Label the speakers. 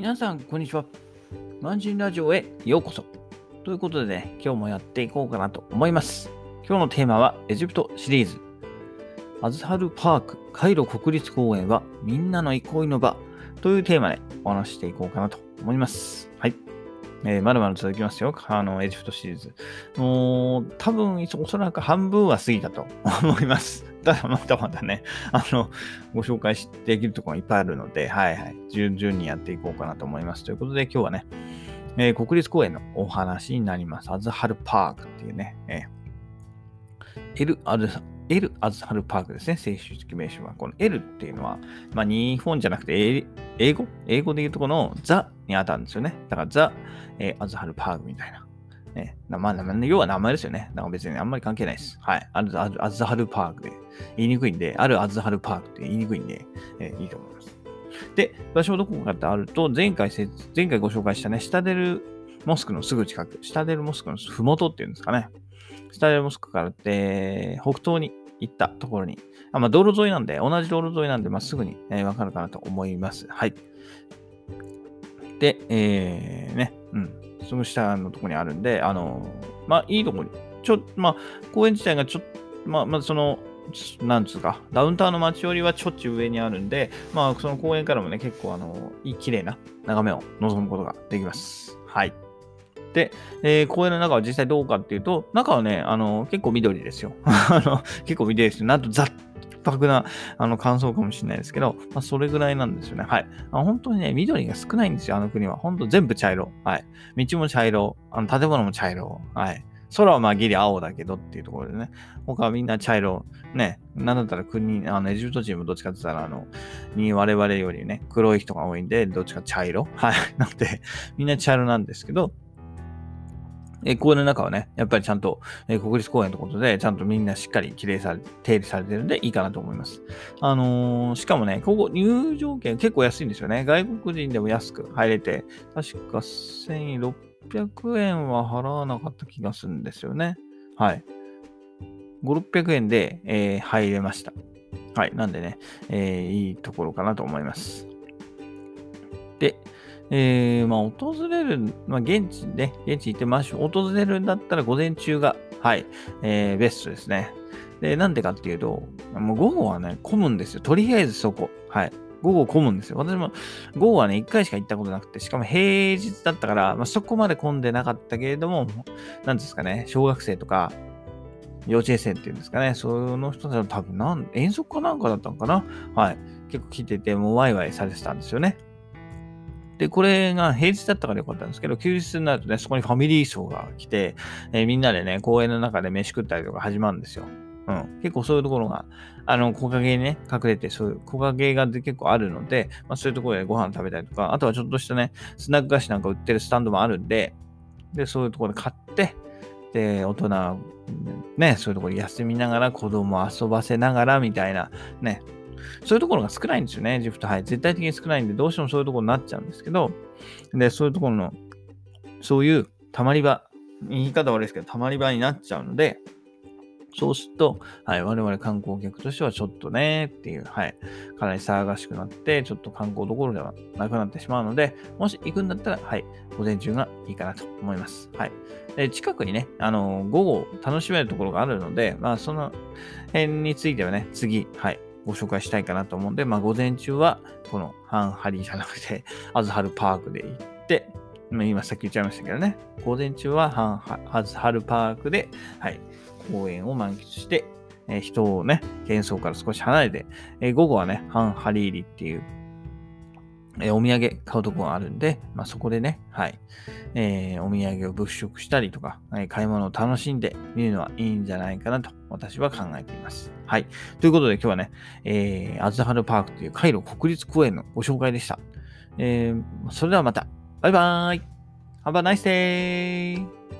Speaker 1: 皆さん、こんにちは。マンジンラジオへようこそ。ということでね、今日もやっていこうかなと思います。今日のテーマは、エジプトシリーズ。アズハルパーク、カイロ国立公園はみんなの憩いの場というテーマでお話ししていこうかなと思います。はい。えー、まだまだ続きますよ。あの、エジプトシリーズ。もう、多分、おそらく半分は過ぎたと思います。ただ、まだまだね、あの、ご紹介できるところがいっぱいあるので、はいはい。順々にやっていこうかなと思います。ということで、今日はね、えー国立公園のお話になります。アズハルパークっていうね、えーエル・アズエル・アズハルパークですね、正式名称は。この L っていうのは、まあ、日本じゃなくて英語？英語で言うとこのザに当たるんですよね。だからザ、えーアズハルパークみたいな。ね、なまあ、な要は名前ですよね。だから別にあんまり関係ないです。はい。アズハルパークで言いにくいんで、あるアズハルパークって言いにくいんで、えーいいと思います。で、場所はどこかってあると、前回せ、前回ご紹介したね、シタデルモスクのすぐ近く、シタデルモスクのふもとっていうんですかね。シタデルモスクからって、北東に行ったところに、あまあ、道路沿いなんで、同じ道路沿いなんで、まあ、すぐに、えーわかるかなと思います。はい。で、えー、ね、うん。すぐ下のとこにあるんで、あの、まあ、いいとこに、ちょ、まあ、公園自体がちょっと、まあ、まあ、その、なんつうか、ダウンタウンの街よりはちょっち上にあるんで、まあ、その公園からもね、結構、あの、いい、綺麗な眺めを望むことができます。はい。で、えー公園の中は実際どうかっていうと、中はね、あの、結構緑ですよ。あの、結構緑ですよ。なんと雑白な、あの、感想かもしれないですけど、まあ、それぐらいなんですよね。はい。あ本当にね、緑が少ないんですよ、あの国は。本当全部茶色。はい。道も茶色。あの、建物も茶色。はい。空はまあギリ青だけどっていうところでね。他はみんな茶色。ね。なんだったら国、あの、エジプト人もどっちかって言ったら、あの、に我々よりね、黒い人が多いんで、どっちか茶色。はい。なので、みんな茶色なんですけど、え公園の中はね、やっぱりちゃんと、え国立公園ということで、ちゃんとみんなしっかり綺麗され、手入れされてるんでいいかなと思います。あのーしかもね、ここ入場券結構安いんですよね。外国人でも安く入れて、確か1600円は払わなかった気がするんですよね。はい。5、600円で、えー入れました。はい。なんでね、えーいいところかなと思います。で、えー、まあ、訪れる、まあ、現地ね、現地行ってましょう。訪れるんだったら午前中が、はい、えー、ベストですね。で、なんでかっていうと、もう午後はね、混むんですよ。とりあえずそこ。はい。午後混むんですよ。私も午後はね、1回しか行ったことなくて、しかも平日だったから、まあ、そこまで混んでなかったけれども、なんですかね、小学生とか、幼稚園生っていうんですかね、その人たちは多分なん、遠足かなんかだったのかな？はい。結構来てて、もうワイワイされてたんですよね。で、これが平日だったからよかったんですけど、休日になるとね、そこにファミリー層が来て、えーみんなでね、公園の中で飯食ったりとか始まるんですよ。うん。結構そういうところが、あの、木陰にね、隠れて、そういう木陰が結構あるので、まあそういうところでご飯食べたりとか、あとはちょっとしたね、スナック菓子なんか売ってるスタンドもあるんで、で、そういうところで買って、で、大人、ね、そういうところで休みながら子供遊ばせながらみたいな、ね、そういうところが少ないんですよね、ジプト。はい。絶対的に少ないんで、どうしてもそういうところになっちゃうんですけど、で、そういうところの、そういうたまり場、言い方悪いですけど、たまり場になっちゃうので、そうすると、はい、我々観光客としてはちょっとね、っていう、はい、かなり騒がしくなって、ちょっと観光どころではなくなってしまうので、もし行くんだったら、はい、午前中がいいかなと思います。はい。で近くにね、あの、午後楽しめるところがあるので、まあ、その辺についてはね、次、はい、ご紹介したいかなと思うんで、まあ、午前中は、このハンハリーじゃなくて、アズハルパークで行って、今さっき言っちゃいましたけどね、午前中はハンハアズハルパークで、はい、公園を満喫して、えー人をね、幻想から少し離れて、えー午後はね、ハンハリーリっていう、えお土産買うとこがあるんで、まあ、そこでね、はい、えーお土産を物色したりとか、え買い物を楽しんでみるのはいいんじゃないかなと私は考えています。はい。ということで今日はね、えーアズハルパークというカイロ国立公園のご紹介でした。えーそれではまた。バイバーイ !Have a nice day!